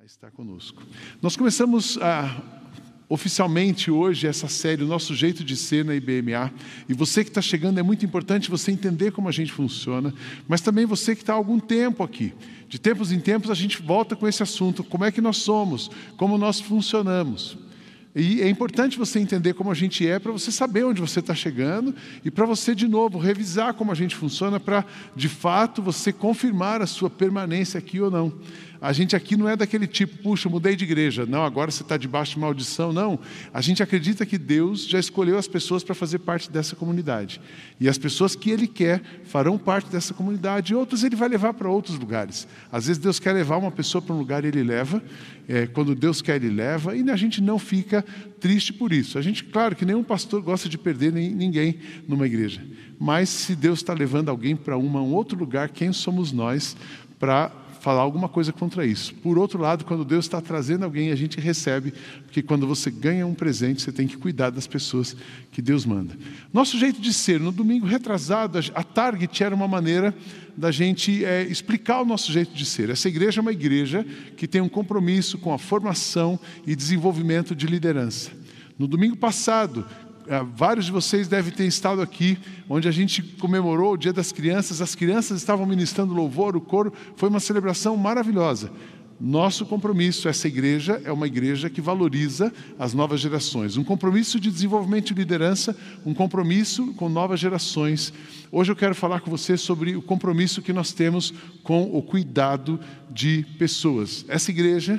a estar conosco. Nós começamos a, oficialmente hoje essa série, o nosso jeito de ser na IBMA. E você que está chegando, é muito importante você entender como a gente funciona, mas também você que está há algum tempo aqui. De tempos em tempos a gente volta com esse assunto: como é que nós somos, como nós funcionamos. E é importante você entender como a gente é para você saber onde você está chegando e para você, de novo, revisar como a gente funciona para, de fato, você confirmar a sua permanência aqui ou não. A gente aqui não é daquele tipo, puxa, mudei de igreja, não, agora você está debaixo de maldição, não. A gente acredita que Deus já escolheu as pessoas para fazer parte dessa comunidade. E as pessoas que Ele quer farão parte dessa comunidade, e outras Ele vai levar para outros lugares. Às vezes Deus quer levar uma pessoa para um lugar Ele leva, é, quando Deus quer, Ele leva, e a gente não fica triste por isso. A gente, claro que nenhum pastor gosta de perder ninguém numa igreja, mas se Deus está levando alguém para um outro lugar, quem somos nós para falar alguma coisa contra isso. Por outro lado, quando Deus está trazendo alguém, a gente recebe, porque quando você ganha um presente, você tem que cuidar das pessoas que Deus manda. Nosso jeito de ser, no domingo retrasado, a Target era uma maneira da gente é, explicar o nosso jeito de ser. Essa igreja é uma igreja que tem um compromisso com a formação e desenvolvimento de liderança. No domingo passado, vários de vocês devem ter estado aqui, onde a gente comemorou o Dia das Crianças, as crianças estavam ministrando louvor, o coro, foi uma celebração maravilhosa. Nosso compromisso, essa igreja é uma igreja que valoriza as novas gerações, um compromisso de desenvolvimento de liderança, um compromisso com novas gerações. Hoje eu quero falar com você sobre o compromisso que nós temos com o cuidado de pessoas. Essa igreja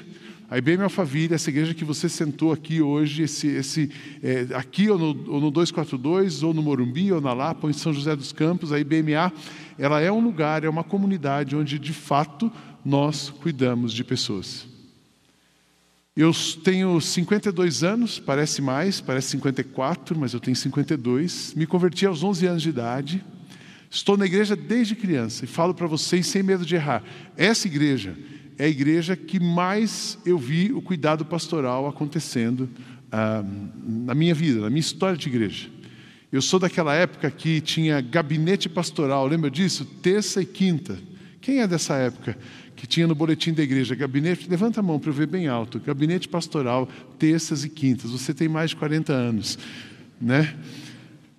a IBM Alphaville, essa igreja que você sentou aqui hoje, esse, esse, é, aqui ou no, ou no 242, ou no Morumbi, ou na Lapa, ou em São José dos Campos, a IBMA, ela é um lugar, é uma comunidade onde de fato nós cuidamos de pessoas. Eu tenho 52 anos, parece mais, parece 54, mas eu tenho 52. Me converti aos 11 anos de idade. Estou na igreja desde criança e falo para vocês sem medo de errar. Essa igreja é a igreja que mais eu vi o cuidado pastoral acontecendo ah, na minha vida, na minha história de igreja. Eu sou daquela época que tinha gabinete pastoral, lembra disso? Terça e quinta. Quem é dessa época que tinha no boletim da igreja gabinete? Levanta a mão para eu ver bem alto. Gabinete pastoral, terças e quintas. Você tem mais de 40 anos, né?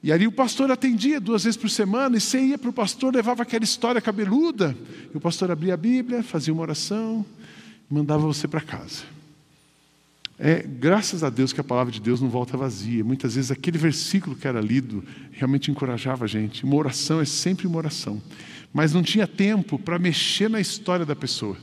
E ali o pastor atendia duas vezes por semana, e você ia para o pastor, levava aquela história cabeluda, e o pastor abria a Bíblia, fazia uma oração, e mandava você para casa. É, graças a Deus que a palavra de Deus não volta vazia. Muitas vezes aquele versículo que era lido realmente encorajava a gente. Uma oração é sempre uma oração. Mas não tinha tempo para mexer na história da pessoa.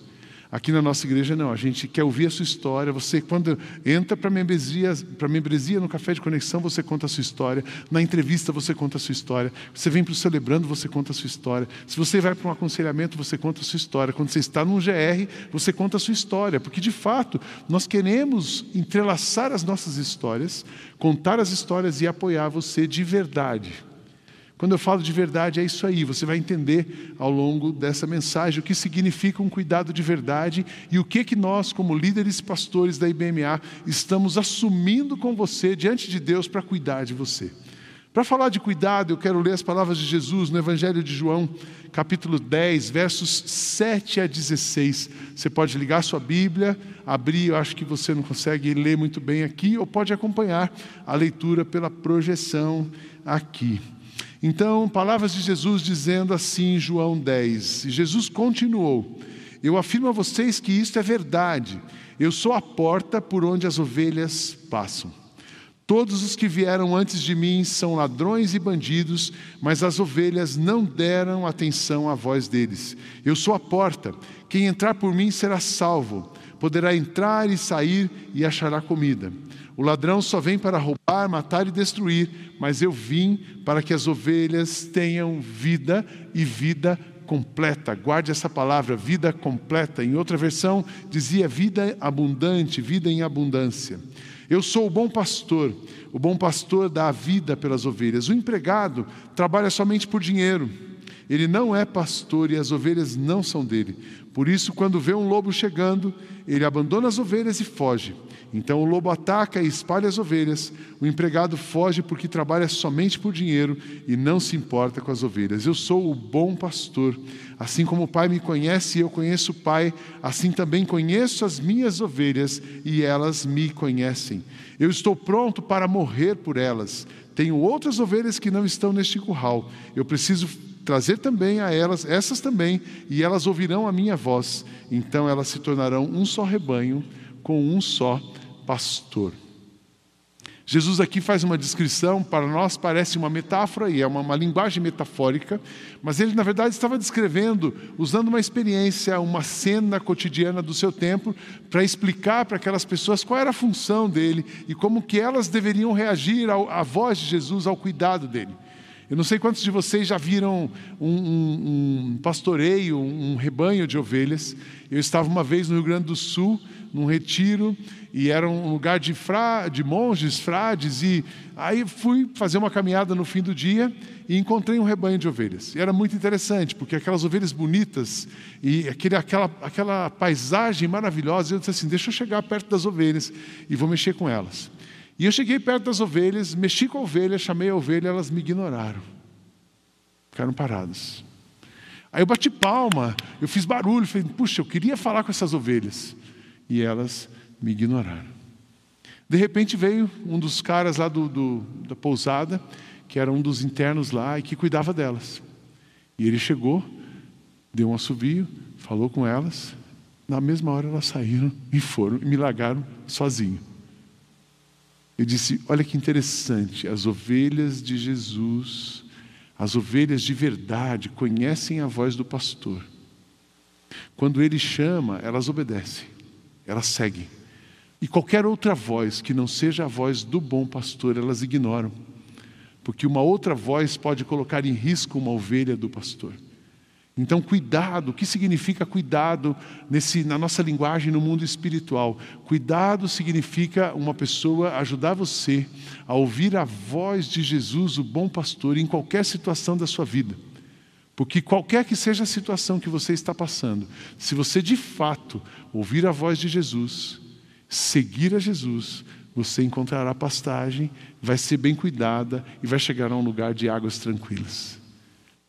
Aqui na nossa igreja não, a gente quer ouvir a sua história. Você, quando entra para a membresia, membresia no café de conexão, você conta a sua história. Na entrevista, você conta a sua história. Você vem para o celebrando, você conta a sua história. Se você vai para um aconselhamento, você conta a sua história. Quando você está num GR, você conta a sua história. Porque, de fato, nós queremos entrelaçar as nossas histórias, contar as histórias e apoiar você de verdade. Quando eu falo de verdade, é isso aí. Você vai entender ao longo dessa mensagem o que significa um cuidado de verdade e o que que nós, como líderes pastores da IBMA, estamos assumindo com você diante de Deus para cuidar de você. Para falar de cuidado, eu quero ler as palavras de Jesus no Evangelho de João, capítulo 10, versos 7 a 16. Você pode ligar sua Bíblia, abrir, eu acho que você não consegue ler muito bem aqui, ou pode acompanhar a leitura pela projeção aqui. Então, palavras de Jesus dizendo assim em João 10. E Jesus continuou: Eu afirmo a vocês que isto é verdade. Eu sou a porta por onde as ovelhas passam. Todos os que vieram antes de mim são ladrões e bandidos, mas as ovelhas não deram atenção à voz deles. Eu sou a porta. Quem entrar por mim será salvo. Poderá entrar e sair e achará comida. O ladrão só vem para roubar, matar e destruir, mas eu vim para que as ovelhas tenham vida e vida completa. Guarde essa palavra, vida completa. Em outra versão, dizia vida abundante, vida em abundância. Eu sou o bom pastor. O bom pastor dá a vida pelas ovelhas. O empregado trabalha somente por dinheiro. Ele não é pastor e as ovelhas não são dele. Por isso, quando vê um lobo chegando, ele abandona as ovelhas e foge. Então o lobo ataca e espalha as ovelhas. O empregado foge porque trabalha somente por dinheiro e não se importa com as ovelhas. Eu sou o bom pastor. Assim como o Pai me conhece e eu conheço o Pai, assim também conheço as minhas ovelhas e elas me conhecem. Eu estou pronto para morrer por elas. Tenho outras ovelhas que não estão neste curral. Eu preciso trazer também a elas, essas também, e elas ouvirão a minha voz. Então elas se tornarão um só rebanho com um só pastor. Jesus aqui faz uma descrição, para nós parece uma metáfora e é uma, uma, linguagem metafórica, mas ele, na verdade, estava descrevendo, usando uma experiência, uma cena cotidiana do seu tempo, para explicar para aquelas pessoas qual era a função dele e como que elas deveriam reagir ao, à voz de Jesus, ao cuidado dele. Eu não sei quantos de vocês já viram um, um, um pastoreio, um rebanho de ovelhas. Eu estava uma vez no Rio Grande do Sul, num retiro, e era um lugar de, fra, de monges, frades, e aí fui fazer uma caminhada no fim do dia e encontrei um rebanho de ovelhas. E era muito interessante, porque aquelas ovelhas bonitas e aquele, aquela, aquela paisagem maravilhosa, eu disse assim: deixa eu chegar perto das ovelhas e vou mexer com elas. E eu cheguei perto das ovelhas, mexi com a ovelha, chamei a ovelha, elas me ignoraram. Ficaram paradas. Aí eu bati palma, eu fiz barulho, falei, puxa, eu queria falar com essas ovelhas. E elas me ignoraram. De repente veio um dos caras lá do, do, da pousada, que era um dos internos lá e que cuidava delas. E ele chegou, deu um assobio, falou com elas. Na mesma hora elas saíram e foram e me largaram sozinho. Eu disse: olha que interessante, as ovelhas de Jesus, as ovelhas de verdade, conhecem a voz do pastor. Quando ele chama, elas obedecem, elas seguem. E qualquer outra voz que não seja a voz do bom pastor, elas ignoram, porque uma outra voz pode colocar em risco uma ovelha do pastor. Então, cuidado, o que significa cuidado nesse, na nossa linguagem no mundo espiritual? Cuidado significa uma pessoa ajudar você a ouvir a voz de Jesus, o bom pastor, em qualquer situação da sua vida. Porque qualquer que seja a situação que você está passando, se você de fato ouvir a voz de Jesus, seguir a Jesus, você encontrará pastagem, vai ser bem cuidada e vai chegar a um lugar de águas tranquilas.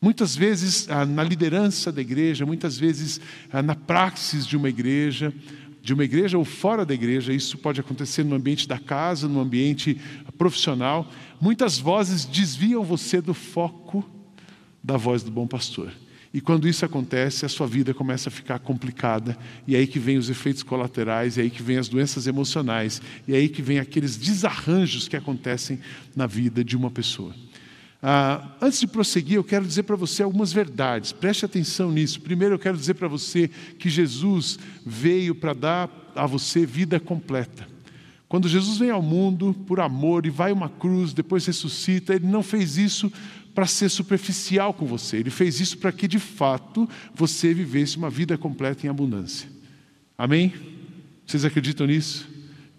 Muitas vezes ah, na liderança da igreja, muitas vezes ah, na praxis de uma igreja, de uma igreja ou fora da igreja, isso pode acontecer no ambiente da casa, no ambiente profissional. Muitas vozes desviam você do foco da voz do bom pastor. E quando isso acontece, a sua vida começa a ficar complicada, e é aí que vem os efeitos colaterais, e é aí que vem as doenças emocionais, e é aí que vem aqueles desarranjos que acontecem na vida de uma pessoa. Ah, antes de prosseguir, eu quero dizer para você algumas verdades, preste atenção nisso. Primeiro, eu quero dizer para você que Jesus veio para dar a você vida completa. Quando Jesus vem ao mundo por amor e vai uma cruz, depois ressuscita, ele não fez isso para ser superficial com você, ele fez isso para que de fato você vivesse uma vida completa em abundância. Amém? Vocês acreditam nisso?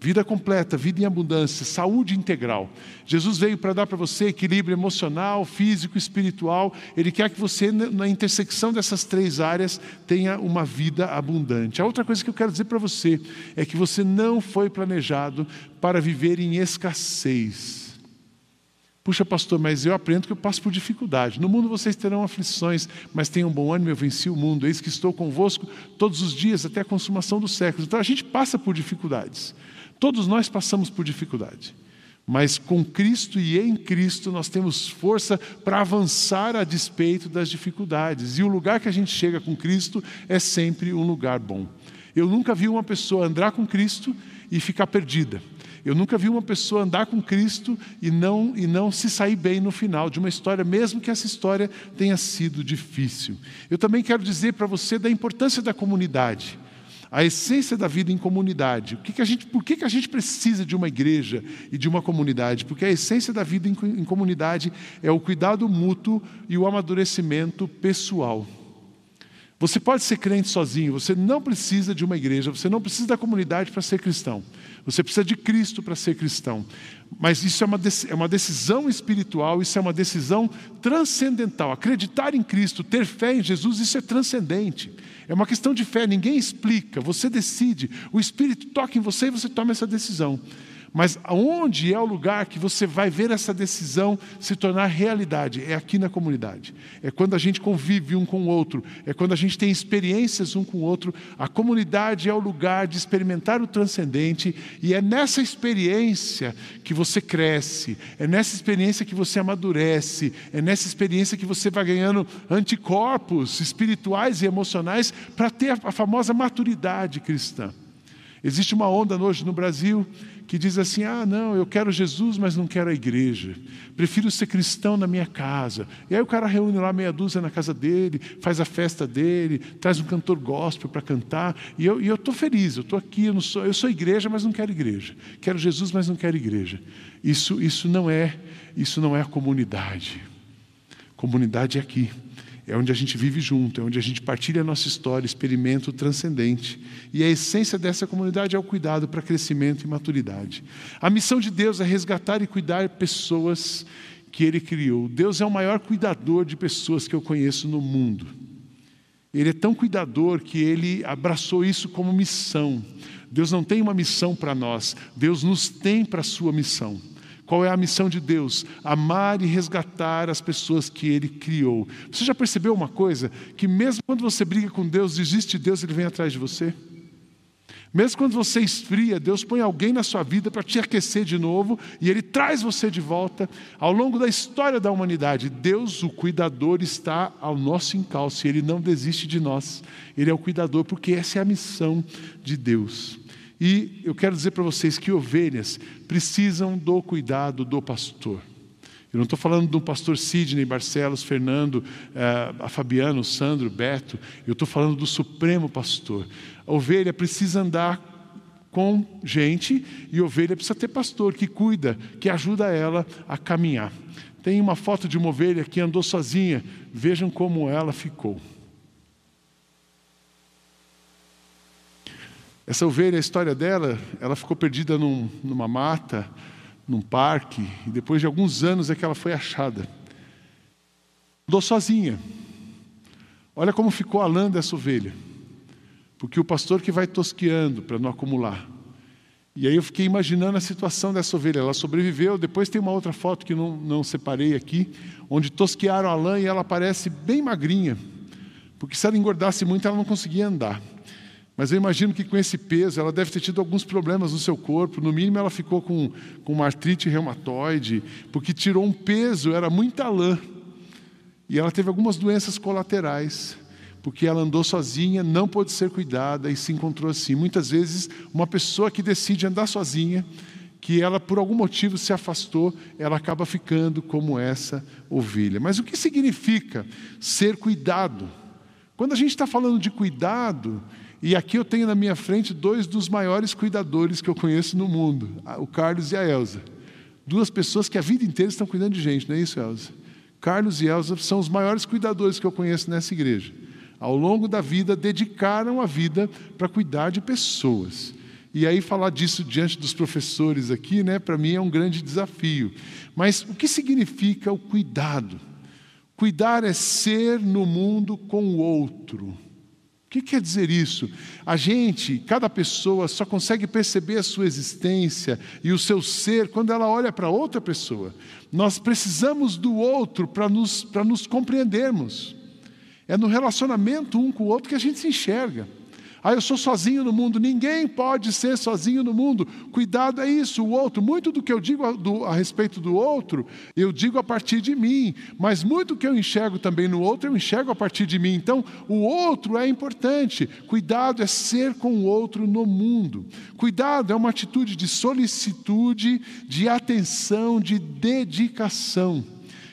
Vida completa, vida em abundância, saúde integral. Jesus veio para dar para você equilíbrio emocional, físico, espiritual. Ele quer que você, na intersecção dessas três áreas, tenha uma vida abundante. A outra coisa que eu quero dizer para você é que você não foi planejado para viver em escassez. Puxa, pastor, mas eu aprendo que eu passo por dificuldade. No mundo vocês terão aflições, mas tenham bom ânimo, eu venci o mundo. Eis que estou convosco todos os dias até a consumação dos séculos. Então a gente passa por dificuldades. Todos nós passamos por dificuldade, mas com Cristo e em Cristo nós temos força para avançar a despeito das dificuldades. E o lugar que a gente chega com Cristo é sempre um lugar bom. Eu nunca vi uma pessoa andar com Cristo e ficar perdida. Eu nunca vi uma pessoa andar com Cristo e não, e não se sair bem no final de uma história, mesmo que essa história tenha sido difícil. Eu também quero dizer para você da importância da comunidade a essência da vida em comunidade. O que que a gente, por que, que a gente precisa de uma igreja e de uma comunidade? Porque a essência da vida em, em comunidade é o cuidado mútuo e o amadurecimento pessoal. Você pode ser crente sozinho, você não precisa de uma igreja, você não precisa da comunidade para ser cristão. Você precisa de Cristo para ser cristão. Mas isso é uma, é uma decisão espiritual, isso é uma decisão transcendental. Acreditar em Cristo, ter fé em Jesus, isso é transcendente. É uma questão de fé, ninguém explica, você decide. O Espírito toca em você e você toma essa decisão. Mas aonde é o lugar que você vai ver essa decisão se tornar realidade? É aqui na comunidade. É quando a gente convive um com o outro, é quando a gente tem experiências um com o outro. A comunidade é o lugar de experimentar o transcendente e é nessa experiência que você cresce, é nessa experiência que você amadurece, é nessa experiência que você vai ganhando anticorpos espirituais e emocionais para ter a famosa maturidade cristã. Existe uma onda hoje no Brasil que diz assim: ah, não, eu quero Jesus, mas não quero a igreja. Prefiro ser cristão na minha casa. E aí o cara reúne lá meia dúzia na casa dele, faz a festa dele, traz um cantor gospel para cantar. E eu estou feliz, eu estou aqui, eu, sou, eu sou igreja, mas não quero igreja. Quero Jesus, mas não quero igreja. Isso, isso, não, é, isso não é a comunidade. Comunidade é aqui é onde a gente vive junto, é onde a gente partilha a nossa história, experimenta o transcendente. E a essência dessa comunidade é o cuidado para crescimento e maturidade. A missão de Deus é resgatar e cuidar pessoas que Ele criou. Deus é o maior cuidador de pessoas que eu conheço no mundo. Ele é tão cuidador que Ele abraçou isso como missão. Deus não tem uma missão para nós, Deus nos tem para a sua missão. Qual é a missão de Deus? Amar e resgatar as pessoas que Ele criou. Você já percebeu uma coisa? Que mesmo quando você briga com Deus, desiste de Deus, Ele vem atrás de você? Mesmo quando você esfria, Deus põe alguém na sua vida para te aquecer de novo e Ele traz você de volta. Ao longo da história da humanidade, Deus, o cuidador, está ao nosso encalço e Ele não desiste de nós. Ele é o cuidador, porque essa é a missão de Deus. E eu quero dizer para vocês que ovelhas precisam do cuidado do pastor. Eu não estou falando do pastor Sidney, Barcelos, Fernando, eh, a Fabiano, Sandro, Beto. Eu estou falando do supremo pastor. A ovelha precisa andar com gente e a ovelha precisa ter pastor que cuida, que ajuda ela a caminhar. Tem uma foto de uma ovelha que andou sozinha. Vejam como ela ficou. Essa ovelha, a história dela, ela ficou perdida num, numa mata, num parque, e depois de alguns anos é que ela foi achada. Andou sozinha. Olha como ficou a lã dessa ovelha. Porque o pastor que vai tosqueando para não acumular. E aí eu fiquei imaginando a situação dessa ovelha. Ela sobreviveu. Depois tem uma outra foto que não, não separei aqui, onde tosquearam a lã e ela parece bem magrinha. Porque se ela engordasse muito, ela não conseguia andar. Mas eu imagino que com esse peso ela deve ter tido alguns problemas no seu corpo. No mínimo, ela ficou com, com uma artrite reumatoide, porque tirou um peso, era muita lã. E ela teve algumas doenças colaterais, porque ela andou sozinha, não pôde ser cuidada e se encontrou assim. Muitas vezes, uma pessoa que decide andar sozinha, que ela por algum motivo se afastou, ela acaba ficando como essa ovelha. Mas o que significa ser cuidado? Quando a gente está falando de cuidado, e aqui eu tenho na minha frente dois dos maiores cuidadores que eu conheço no mundo, o Carlos e a Elza. Duas pessoas que a vida inteira estão cuidando de gente, não é isso, Elza? Carlos e Elza são os maiores cuidadores que eu conheço nessa igreja. Ao longo da vida, dedicaram a vida para cuidar de pessoas. E aí falar disso diante dos professores aqui, né, para mim é um grande desafio. Mas o que significa o cuidado? Cuidar é ser no mundo com o outro que quer dizer isso? A gente, cada pessoa, só consegue perceber a sua existência e o seu ser quando ela olha para outra pessoa. Nós precisamos do outro para nos, nos compreendermos. É no relacionamento um com o outro que a gente se enxerga. Ah, eu sou sozinho no mundo. Ninguém pode ser sozinho no mundo. Cuidado é isso, o outro. Muito do que eu digo a, do, a, respeito do outro, eu digo a partir de mim. Mas muito que eu enxergo também no outro, eu enxergo a partir de mim. Então, o outro é importante. Cuidado é ser com o outro no mundo. Cuidado é uma atitude de solicitude, de atenção, de dedicação.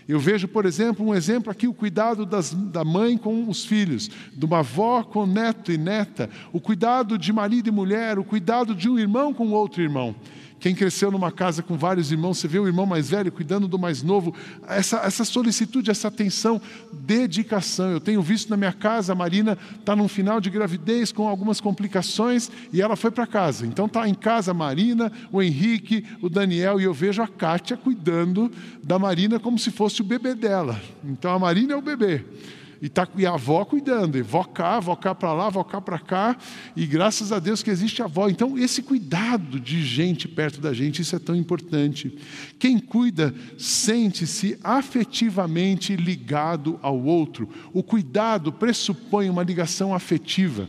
Eu vejo, por exemplo, um exemplo aqui, o cuidado das, da mãe com os filhos, de uma avó com neto e neta, o cuidado de marido e mulher, o cuidado de um irmão com outro irmão. Quem cresceu numa casa com vários irmãos, você vê o irmão mais velho cuidando do mais novo, essa, essa solicitude, essa atenção, dedicação. Eu tenho visto na minha casa, a Marina está num final de gravidez com algumas complicações e ela foi para casa. Então está em casa a Marina, o Henrique, o Daniel e eu vejo a Kátia cuidando da Marina como se fosse o bebê dela. Então a Marina é o bebê. E, tá, e a avó cuidando, e vó cá, cá para lá, vó cá para cá, e graças a Deus que existe a avó. Então, esse cuidado de gente perto da gente, isso é tão importante. Quem cuida sente-se afetivamente ligado ao outro. O cuidado pressupõe uma ligação afetiva.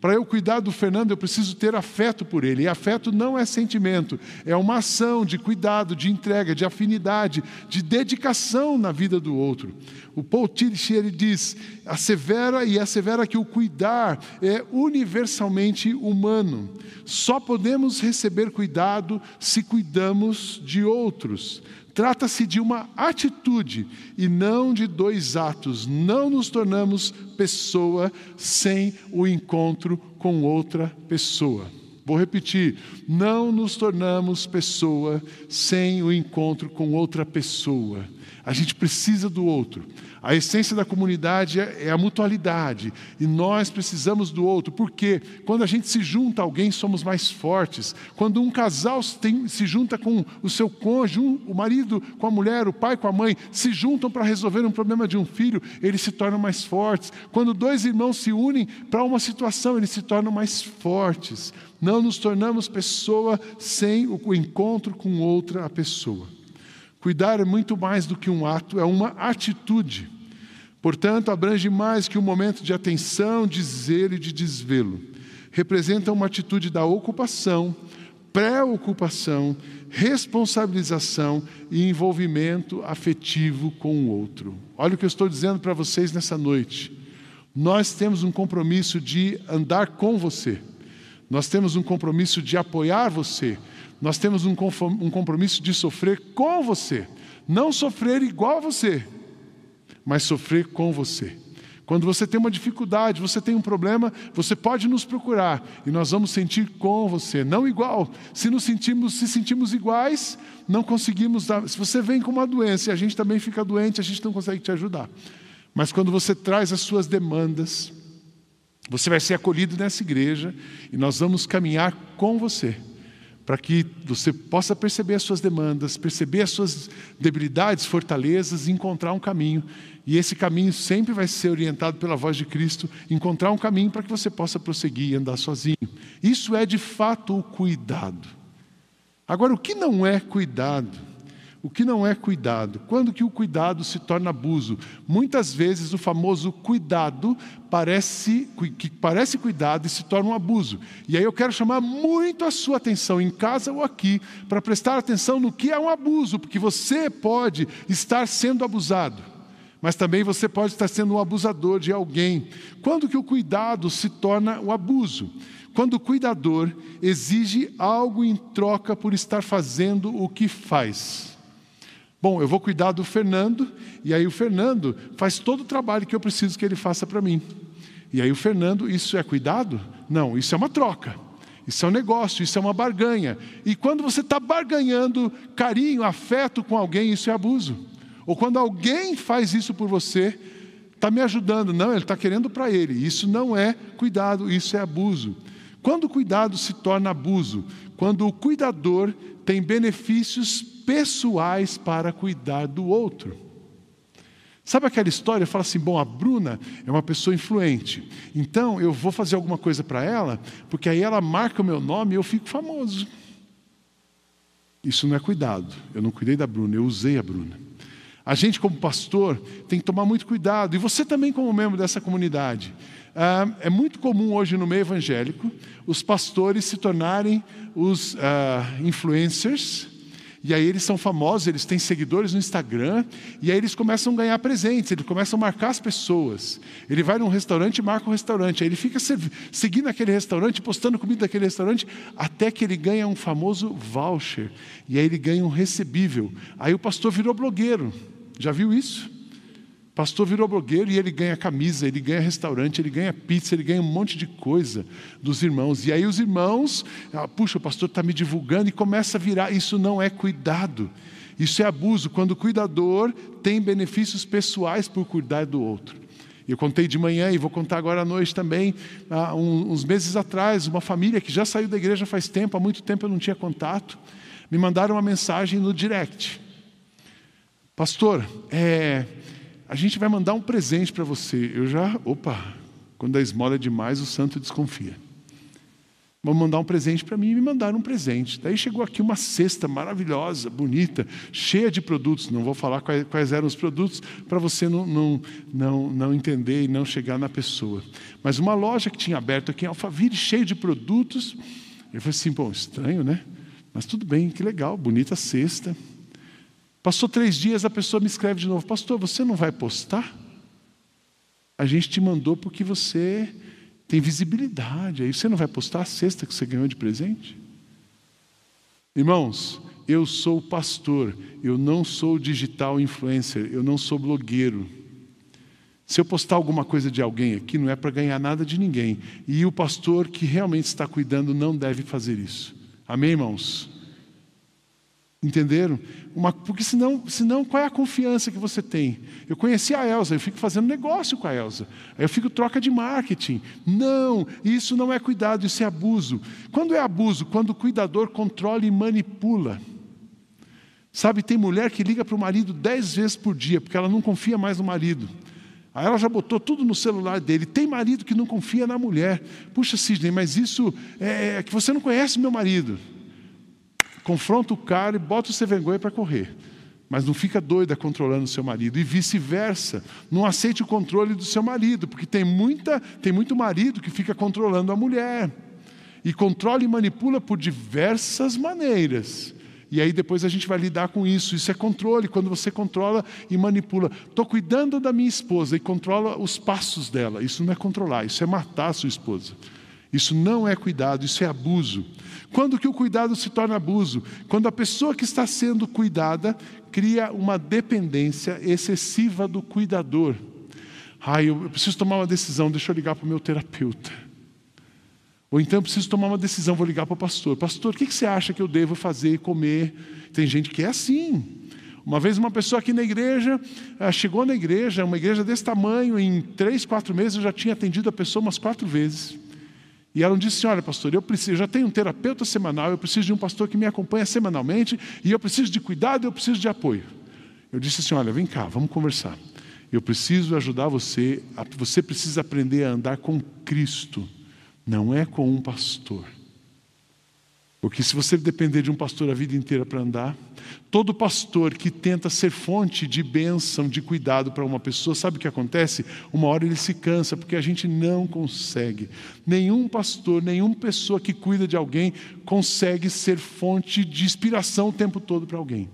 Para eu cuidar do Fernando, eu preciso ter afeto por ele. E afeto não é sentimento, é uma ação de cuidado, de entrega, de afinidade, de dedicação na vida do outro. O Paul Tillich ele diz: assevera e assevera que o cuidar é universalmente humano. Só podemos receber cuidado se cuidamos de outros. Trata-se de uma atitude e não de dois atos. Não nos tornamos pessoa sem o encontro com outra pessoa. Vou repetir: não nos tornamos pessoa sem o encontro com outra pessoa. A gente precisa do outro. A essência da comunidade é, é a mutualidade e nós precisamos do outro, porque quando a gente se junta a alguém, somos mais fortes. Quando um casal se junta com o seu cônjuge, o marido com a mulher, o pai com a mãe, se juntam para resolver um problema de um filho, eles se tornam mais fortes. Quando dois irmãos se unem para uma situação, eles se tornam mais fortes. Não nos tornamos pessoa sem o encontro com outra pessoa. Cuidar é muito mais do que um ato, é uma atitude. Portanto, abrange mais que um momento de atenção, de zelo e de desvelo. Representa uma atitude da ocupação, preocupação, responsabilização e envolvimento afetivo com o outro. Olha o que eu estou dizendo para vocês nessa noite. Nós temos um compromisso de andar com você. Nós temos um compromisso de apoiar você. Nós temos um compromisso de sofrer com você. Não sofrer igual a você, mas sofrer com você. Quando você tem uma dificuldade, você tem um problema, você pode nos procurar e nós vamos sentir com você, não igual. Se nos sentimos, se sentimos iguais, não conseguimos dar. Se você vem com uma doença e a gente também fica doente, a gente não consegue te ajudar. Mas quando você traz as suas demandas, você vai ser acolhido nessa igreja e nós vamos caminhar com você para que você possa perceber as suas demandas, perceber as suas debilidades, fortalezas e encontrar um caminho. E esse caminho sempre vai ser orientado pela voz de Cristo, encontrar um caminho para que você possa prosseguir e andar sozinho. Isso é de fato o cuidado. Agora, o que não é cuidado? O que não é cuidado? Quando que o cuidado se torna abuso? Muitas vezes o famoso cuidado parece que parece cuidado e se torna um abuso. E aí eu quero chamar muito a sua atenção em casa ou aqui para prestar atenção no que é um abuso, porque você pode estar sendo abusado. Mas também você pode estar sendo um abusador de alguém. Quando que o cuidado se torna o abuso? Quando o cuidador exige algo em troca por estar fazendo o que faz. Bom, eu vou cuidar do Fernando, e aí o Fernando faz todo o trabalho que eu preciso que ele faça para mim. E aí o Fernando, isso é cuidado? Não, isso é uma troca. Isso é um negócio, isso é uma barganha. E quando você está barganhando carinho, afeto com alguém, isso é abuso. Ou quando alguém faz isso por você, está me ajudando. Não, ele está querendo para ele. Isso não é cuidado, isso é abuso. Quando o cuidado se torna abuso? Quando o cuidador tem benefícios pessoais para cuidar do outro. Sabe aquela história? Fala assim: bom, a Bruna é uma pessoa influente, então eu vou fazer alguma coisa para ela, porque aí ela marca o meu nome e eu fico famoso. Isso não é cuidado. Eu não cuidei da Bruna, eu usei a Bruna. A gente, como pastor, tem que tomar muito cuidado, e você também, como membro dessa comunidade. Ah, é muito comum hoje no meio evangélico os pastores se tornarem os ah, influencers e aí eles são famosos, eles têm seguidores no Instagram, e aí eles começam a ganhar presentes, eles começam a marcar as pessoas. Ele vai num restaurante e marca um restaurante, aí ele fica seguindo aquele restaurante, postando comida daquele restaurante, até que ele ganha um famoso voucher, e aí ele ganha um recebível. Aí o pastor virou blogueiro. Já viu isso? Pastor virou blogueiro e ele ganha camisa, ele ganha restaurante, ele ganha pizza, ele ganha um monte de coisa dos irmãos. E aí os irmãos, ah, puxa, o pastor está me divulgando e começa a virar. Isso não é cuidado, isso é abuso. Quando o cuidador tem benefícios pessoais por cuidar do outro. Eu contei de manhã e vou contar agora à noite também. Há uns meses atrás, uma família que já saiu da igreja faz tempo, há muito tempo eu não tinha contato, me mandaram uma mensagem no direct. Pastor, é, a gente vai mandar um presente para você. Eu já, opa, quando a esmola é demais, o santo desconfia. Vão mandar um presente para mim e me mandaram um presente. Daí chegou aqui uma cesta maravilhosa, bonita, cheia de produtos. Não vou falar quais, eram os produtos para você não, não, não, não entender e não chegar na pessoa. Mas uma loja que tinha aberto aqui em Alphaville, cheia de produtos. Eu falei assim, bom, estranho, né? Mas tudo bem, que legal, bonita cesta. Passou três dias, a pessoa me escreve de novo: Pastor, você não vai postar? A gente te mandou porque você tem visibilidade. Aí você não vai postar a cesta que você ganhou de presente? Irmãos, eu sou pastor, eu não sou digital influencer, eu não sou blogueiro. Se eu postar alguma coisa de alguém aqui, não é para ganhar nada de ninguém. E o pastor que realmente está cuidando não deve fazer isso. Amém, irmãos? Entenderam? Uma, porque senão, senão, qual é a confiança que você tem? Eu conheci a Elsa, eu fico fazendo negócio com a Elsa. Eu fico troca de marketing. Não, isso não é cuidado, isso é abuso. Quando é abuso? Quando o cuidador controla e manipula. Sabe, tem mulher que liga para o marido dez vezes por dia, porque ela não confia mais no marido. Aí ela já botou tudo no celular dele. Tem marido que não confia na mulher. Puxa, Sidney, mas isso é, é que você não conhece meu marido confronta o cara e bota o sem vergonha para correr. Mas não fica doida controlando o seu marido. E vice-versa. Não aceite o controle do seu marido, porque tem, muita, tem muito marido que fica controlando a mulher. E controla e manipula por diversas maneiras. E aí depois a gente vai lidar com isso. Isso é controle, quando você controla e manipula. Estou cuidando da minha esposa e controla os passos dela. Isso não é controlar, isso é matar a sua esposa. Isso não é cuidado, isso é abuso. Quando que o cuidado se torna abuso? Quando a pessoa que está sendo cuidada cria uma dependência excessiva do cuidador. Ah, eu, preciso tomar uma decisão, deixa eu ligar para o meu terapeuta. Ou então eu preciso tomar uma decisão, vou ligar para o pastor. Pastor, o que, que você acha que eu devo fazer e comer? Tem gente que é assim. Uma vez uma pessoa aqui na igreja, eh, chegou na igreja, uma igreja desse tamanho, em três, quatro meses eu já tinha atendido a pessoa umas quatro vezes. E ela disse: Olha, pastor, eu preciso, eu já tenho um terapeuta semanal, eu preciso de um pastor que me acompanha semanalmente, e eu preciso de cuidado, eu preciso de apoio. Eu disse assim: Olha, vem cá, vamos conversar. Eu preciso ajudar você, você precisa aprender a andar com Cristo, não é com um pastor. Porque se você depender de um pastor a vida inteira para andar, todo pastor que tenta ser fonte de bênção, de cuidado para uma pessoa, sabe o que acontece? Uma hora ele se cansa, porque a gente não consegue. Nenhum pastor, nenhuma pessoa que cuida de alguém consegue ser fonte de inspiração o tempo todo para alguém.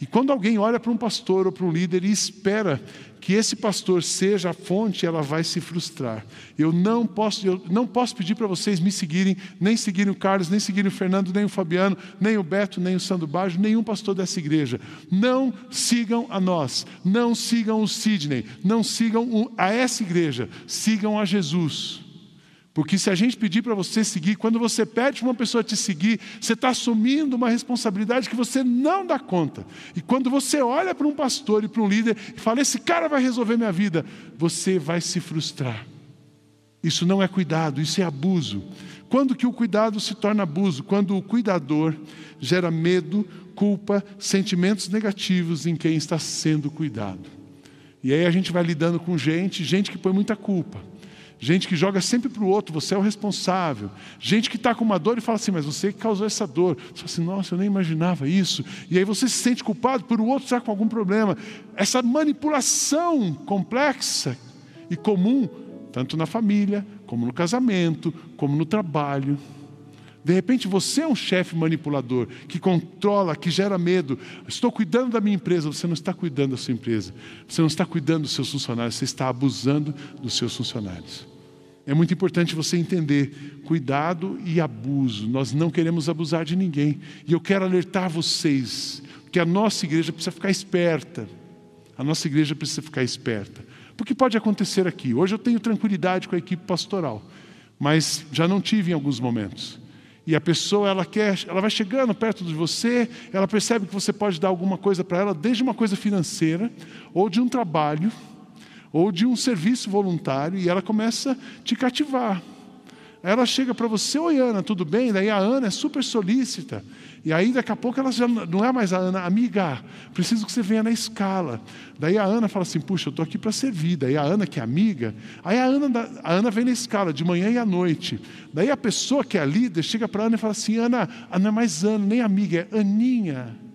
E quando alguém olha para um pastor ou para um líder e espera que esse pastor seja a fonte, ela vai se frustrar. Eu não posso, eu não posso pedir para vocês me seguirem, nem seguirem o Carlos, nem seguirem o Fernando, nem o Fabiano, nem o Beto, nem o Sandro Baggio, nenhum pastor dessa igreja. Não sigam a nós, não sigam o Sidney, não sigam a essa igreja, sigam a Jesus. Porque se a gente pedir para você seguir, quando você pede para uma pessoa te seguir, você está assumindo uma responsabilidade que você não dá conta. E quando você olha para um pastor e para um líder e fala, esse cara vai resolver minha vida, você vai se frustrar. Isso não é cuidado, isso é abuso. Quando que o cuidado se torna abuso? Quando o cuidador gera medo, culpa, sentimentos negativos em quem está sendo cuidado. E aí a gente vai lidando com gente, gente que põe muita culpa Gente que joga sempre para o outro, você é o responsável. Gente que está com uma dor e fala assim, mas você que causou essa dor. Você fala assim, nossa, eu nem imaginava isso. E aí você se sente culpado por o outro estar com algum problema. Essa manipulação complexa e comum, tanto na família, como no casamento, como no trabalho. De repente você é um chefe manipulador que controla, que gera medo. Estou cuidando da minha empresa, você não está cuidando da sua empresa. Você não está cuidando dos seus funcionários, você está abusando dos seus funcionários. É muito importante você entender cuidado e abuso. Nós não queremos abusar de ninguém. E eu quero alertar vocês que a nossa igreja precisa ficar esperta. A nossa igreja precisa ficar esperta. Porque pode acontecer aqui. Hoje eu tenho tranquilidade com a equipe pastoral, mas já não tive em alguns momentos. E a pessoa, ela quer, ela vai chegando perto de você, ela percebe que você pode dar alguma coisa para ela, desde uma coisa financeira, ou de um trabalho, ou de um serviço voluntário, e ela começa a te cativar. Ela chega para você, oi Ana, tudo bem? Daí a Ana é super solícita. E aí daqui a pouco ela já não é mais a Ana, amiga, preciso que você venha na escala. Daí a Ana fala assim, puxa, eu estou aqui para servir. Daí a Ana, que é amiga, aí a Ana, a Ana vem na escala, de manhã e à noite. Daí a pessoa que é a líder chega para a Ana e fala assim, Ana, não é mais Ana, nem amiga, é Aninha.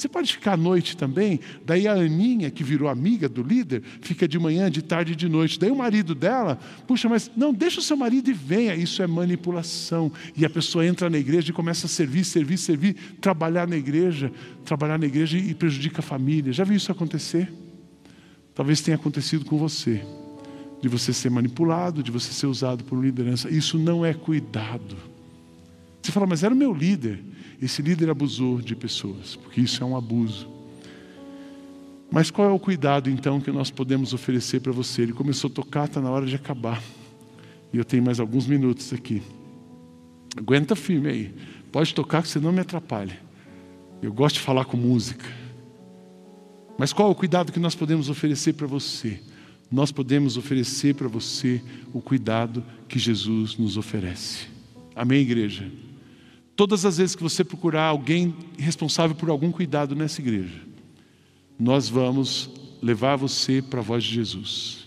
Você pode ficar à noite também? Daí a Aninha, que virou amiga do líder, fica de manhã, de tarde e de noite. Daí o marido dela, puxa, mas não, deixa o seu marido e venha. Isso é manipulação. E a pessoa entra na igreja e começa a servir, servir, servir, trabalhar na igreja, trabalhar na igreja e prejudica a família. Já viu isso acontecer? Talvez tenha acontecido com você. De você ser manipulado, de você ser usado por liderança. Isso não é cuidado. Você fala, mas era o meu líder. Esse líder abusou de pessoas, porque isso é um abuso. Mas qual é o cuidado então que nós podemos oferecer para você? Ele começou a tocar, está na hora de acabar. E eu tenho mais alguns minutos aqui. Aguenta firme aí. Pode tocar que você não me atrapalhe. Eu gosto de falar com música. Mas qual é o cuidado que nós podemos oferecer para você? Nós podemos oferecer para você o cuidado que Jesus nos oferece. Amém, igreja? Todas as vezes que você procurar alguém responsável por algum cuidado nessa igreja, nós vamos levar você para a voz de Jesus.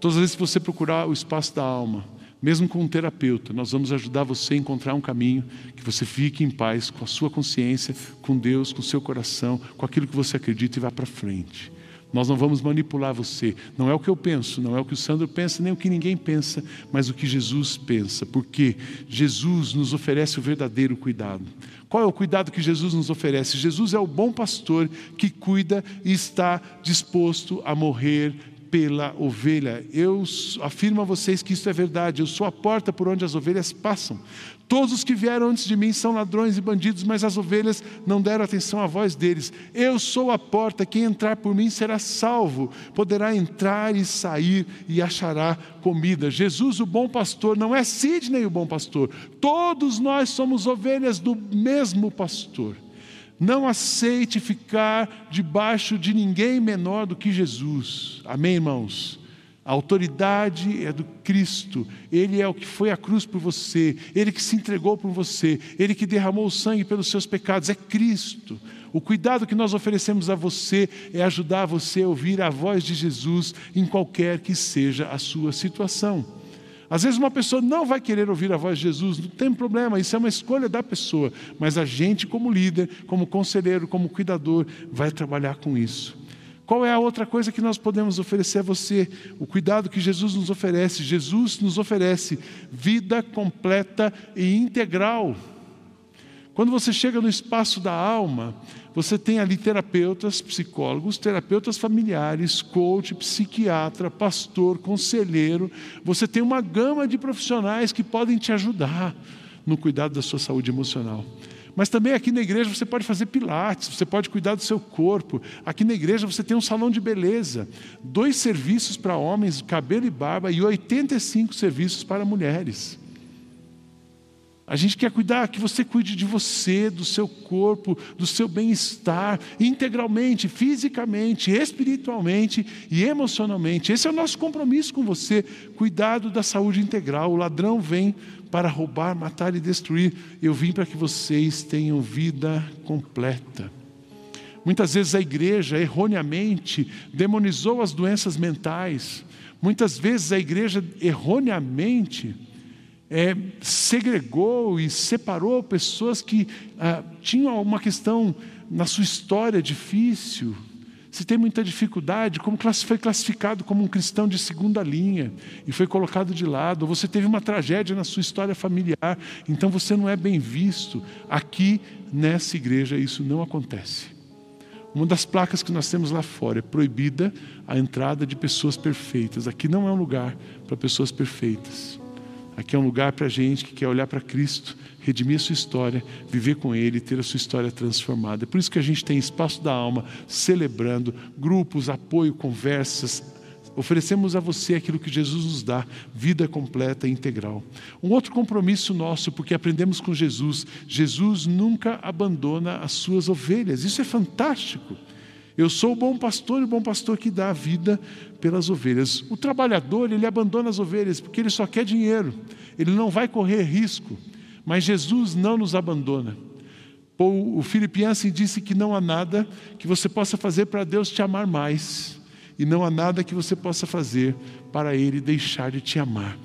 Todas as vezes que você procurar o espaço da alma, mesmo com um terapeuta, nós vamos ajudar você a encontrar um caminho que você fique em paz com a sua consciência, com Deus, com o seu coração, com aquilo que você acredita e vá para frente. Nós não vamos manipular você. Não é o que eu penso, não é o que o Sandro pensa, nem o que ninguém pensa, mas o que Jesus pensa. Porque Jesus nos oferece o verdadeiro cuidado. Qual é o cuidado que Jesus nos oferece? Jesus é o bom pastor que cuida e está disposto a morrer pela ovelha. Eu afirmo a vocês que isso é verdade. Eu sou a porta por onde as ovelhas passam. Todos os que vieram antes de mim são ladrões e bandidos, mas as ovelhas não deram atenção à voz deles. Eu sou a porta, quem entrar por mim será salvo, poderá entrar e sair e achará comida. Jesus, o bom pastor, não é Sidney o bom pastor. Todos nós somos ovelhas do mesmo pastor. Não aceite ficar debaixo de ninguém menor do que Jesus. Amém, irmãos? A autoridade é do Cristo, Ele é o que foi à cruz por você, Ele que se entregou por você, Ele que derramou o sangue pelos seus pecados, é Cristo. O cuidado que nós oferecemos a você é ajudar você a ouvir a voz de Jesus em qualquer que seja a sua situação. Às vezes uma pessoa não vai querer ouvir a voz de Jesus, não tem problema, isso é uma escolha da pessoa, mas a gente, como líder, como conselheiro, como cuidador, vai trabalhar com isso. Qual é a outra coisa que nós podemos oferecer a você? O cuidado que Jesus nos oferece. Jesus nos oferece vida completa e integral. Quando você chega no espaço da alma, você tem ali terapeutas, psicólogos, terapeutas familiares, coach, psiquiatra, pastor, conselheiro. Você tem uma gama de profissionais que podem te ajudar no cuidado da sua saúde emocional. Mas também aqui na igreja você pode fazer pilates, você pode cuidar do seu corpo. Aqui na igreja você tem um salão de beleza, dois serviços para homens, cabelo e barba, e 85 serviços para mulheres. A gente quer cuidar, que você cuide de você, do seu corpo, do seu bem-estar, integralmente, fisicamente, espiritualmente e emocionalmente. Esse é o nosso compromisso com você, cuidado da saúde integral. O ladrão vem para roubar, matar e destruir. Eu vim para que vocês tenham vida completa. Muitas vezes a igreja erroneamente demonizou as doenças mentais. Muitas vezes a igreja erroneamente é, segregou e separou pessoas que ah, tinham uma questão na sua história difícil. Se tem muita dificuldade, como foi classificado como um cristão de segunda linha e foi colocado de lado, ou você teve uma tragédia na sua história familiar, então você não é bem visto. Aqui nessa igreja isso não acontece. Uma das placas que nós temos lá fora é proibida a entrada de pessoas perfeitas. Aqui não é um lugar para pessoas perfeitas. Aqui é um lugar para gente que quer olhar para Cristo, redimir a sua história, viver com Ele, ter a sua história transformada. É por isso que a gente tem espaço da alma, celebrando, grupos, apoio, conversas. Oferecemos a você aquilo que Jesus nos dá, vida completa e integral. Um outro compromisso nosso, porque aprendemos com Jesus, Jesus nunca abandona as suas ovelhas. Isso é fantástico. Eu sou o bom pastor e o bom pastor que dá a vida pelas ovelhas. O trabalhador, ele abandona as ovelhas porque ele só quer dinheiro, ele não vai correr risco, mas Jesus não nos abandona. O Filipe disse que não há nada que você possa fazer para Deus te amar mais, e não há nada que você possa fazer para Ele deixar de te amar.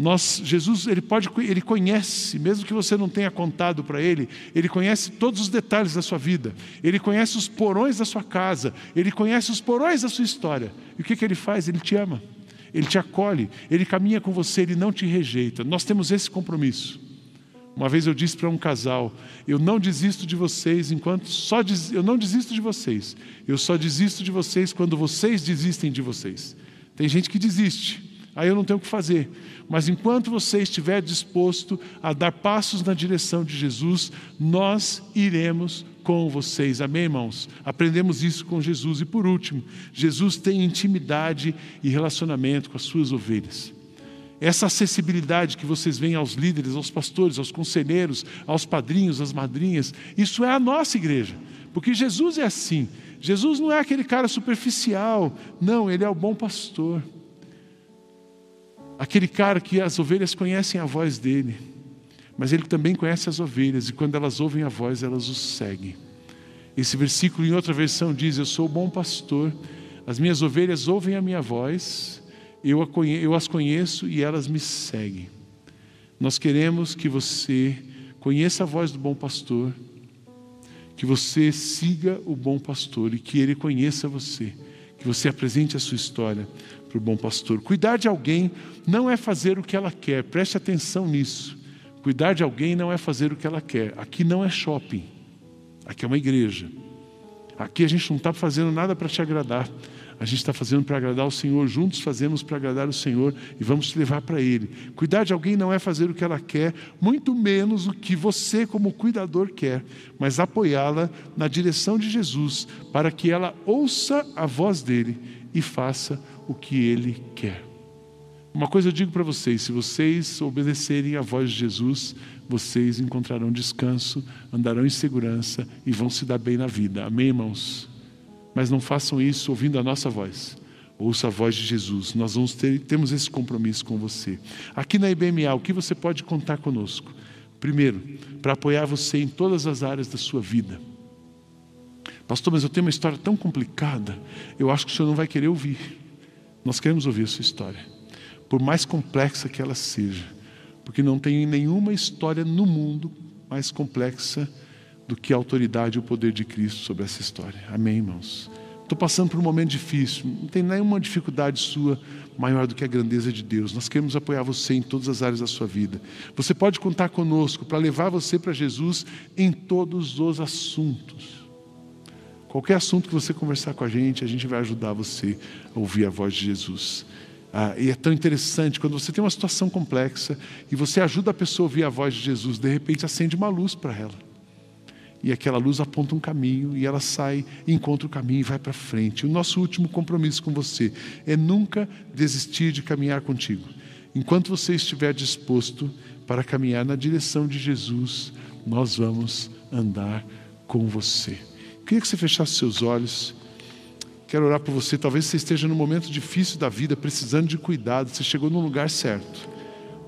Nós, Jesus, ele pode, ele conhece, mesmo que você não tenha contado para ele, ele conhece todos os detalhes da sua vida, ele conhece os porões da sua casa, ele conhece os porões da sua história. E o que, que ele faz? Ele te ama, ele te acolhe, ele caminha com você, ele não te rejeita. Nós temos esse compromisso. Uma vez eu disse para um casal: eu não desisto de vocês enquanto só des... eu não desisto de vocês. Eu só desisto de vocês quando vocês desistem de vocês. Tem gente que desiste aí eu não tenho o que fazer. Mas enquanto você estiver disposto a dar passos na direção de Jesus, nós iremos com vocês. Amém, irmãos? Aprendemos isso com Jesus. E por último, Jesus tem intimidade e relacionamento com as suas ovelhas. Essa acessibilidade que vocês veem aos líderes, aos pastores, aos conselheiros, aos padrinhos, às madrinhas, isso é a nossa igreja. Porque Jesus é assim. Jesus não é aquele cara superficial, não, ele é o bom pastor. Aquele cara que as ovelhas conhecem a voz dele, mas ele também conhece as ovelhas, e quando elas ouvem a voz, elas o seguem. Esse versículo, em outra versão, diz: Eu sou o bom pastor, as minhas ovelhas ouvem a minha voz, eu, eu as conheço e elas me seguem. Nós queremos que você conheça a voz do bom pastor, que você siga o bom pastor e que ele conheça você, que você apresente a sua história para o bom pastor. Cuidar de alguém não é fazer o que ela quer, preste atenção nisso. Cuidar de alguém não é fazer o que ela quer. Aqui não é shopping, aqui é uma igreja. Aqui a gente não está fazendo nada para te agradar. A gente está fazendo para agradar o Senhor, juntos fazemos para agradar o Senhor e vamos te levar para Ele. Cuidar de alguém não é fazer o que ela quer, muito menos o que você, como cuidador, quer, mas apoiá-la na direção de Jesus, para que ela ouça a voz dele e faça o que Ele quer. Uma coisa eu digo para vocês: se vocês obedecerem à voz de Jesus, vocês encontrarão descanso, andarão em segurança e vão se dar bem na vida. Amém, irmãos? Mas não façam isso ouvindo a nossa voz. Ouça a voz de Jesus. Nós vamos ter, temos esse compromisso com você. Aqui na IBMA, o que você pode contar conosco? Primeiro, para apoiar você em todas as áreas da sua vida. Pastor, mas eu tenho uma história tão complicada, eu acho que o senhor não vai querer ouvir. Nós queremos ouvir a sua história, por mais complexa que ela seja, porque não tem nenhuma história no mundo mais complexa do que a autoridade e o poder de Cristo sobre essa história. Amém, irmãos? Estou passando por um momento difícil, não tem nenhuma dificuldade sua maior do que a grandeza de Deus. Nós queremos apoiar você em todas as áreas da sua vida. Você pode contar conosco para levar você para Jesus em todos os assuntos. Qualquer assunto que você conversar com a gente, a gente vai ajudar você a ouvir a voz de Jesus. Ah, e é tão interessante quando você tem uma situação complexa e você ajuda a pessoa a ouvir a voz de Jesus, de repente acende uma luz para ela. E aquela luz aponta um caminho e ela sai, encontra o caminho e vai para frente. O nosso último compromisso com você é nunca desistir de caminhar contigo. Enquanto você estiver disposto para caminhar na direção de Jesus, nós vamos andar com você. Queria que você fechasse seus olhos. Quero orar por você. Talvez você esteja num momento difícil da vida, precisando de cuidado. Você chegou no lugar certo.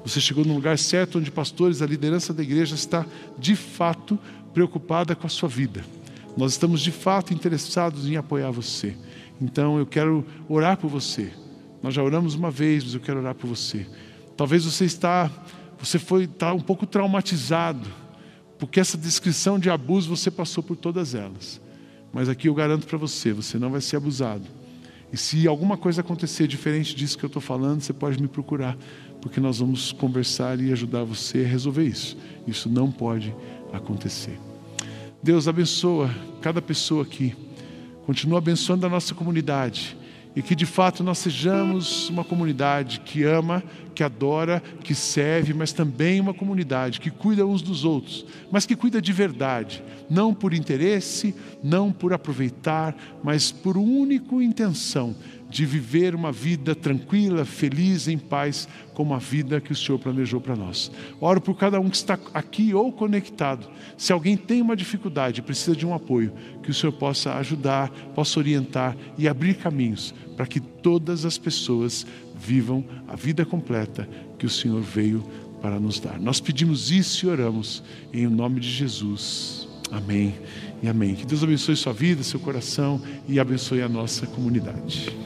Você chegou no lugar certo onde pastores, a liderança da igreja está de fato preocupada com a sua vida. Nós estamos de fato interessados em apoiar você. Então eu quero orar por você. Nós já oramos uma vez, mas eu quero orar por você. Talvez você está, você foi está um pouco traumatizado, porque essa descrição de abuso você passou por todas elas. Mas aqui eu garanto para você, você não vai ser abusado. E se alguma coisa acontecer diferente disso que eu estou falando, você pode me procurar, porque nós vamos conversar e ajudar você a resolver isso. Isso não pode acontecer. Deus abençoa cada pessoa aqui. Continua abençoando a nossa comunidade e que de fato nós sejamos uma comunidade que ama, que adora, que serve, mas também uma comunidade que cuida uns dos outros, mas que cuida de verdade, não por interesse, não por aproveitar, mas por única intenção de viver uma vida tranquila, feliz, em paz, como a vida que o Senhor planejou para nós. Oro por cada um que está aqui ou conectado. Se alguém tem uma dificuldade, precisa de um apoio, que o Senhor possa ajudar, possa orientar e abrir caminhos para que todas as pessoas vivam a vida completa que o Senhor veio para nos dar. Nós pedimos isso e oramos em nome de Jesus. Amém e amém. Que Deus abençoe sua vida, seu coração e abençoe a nossa comunidade.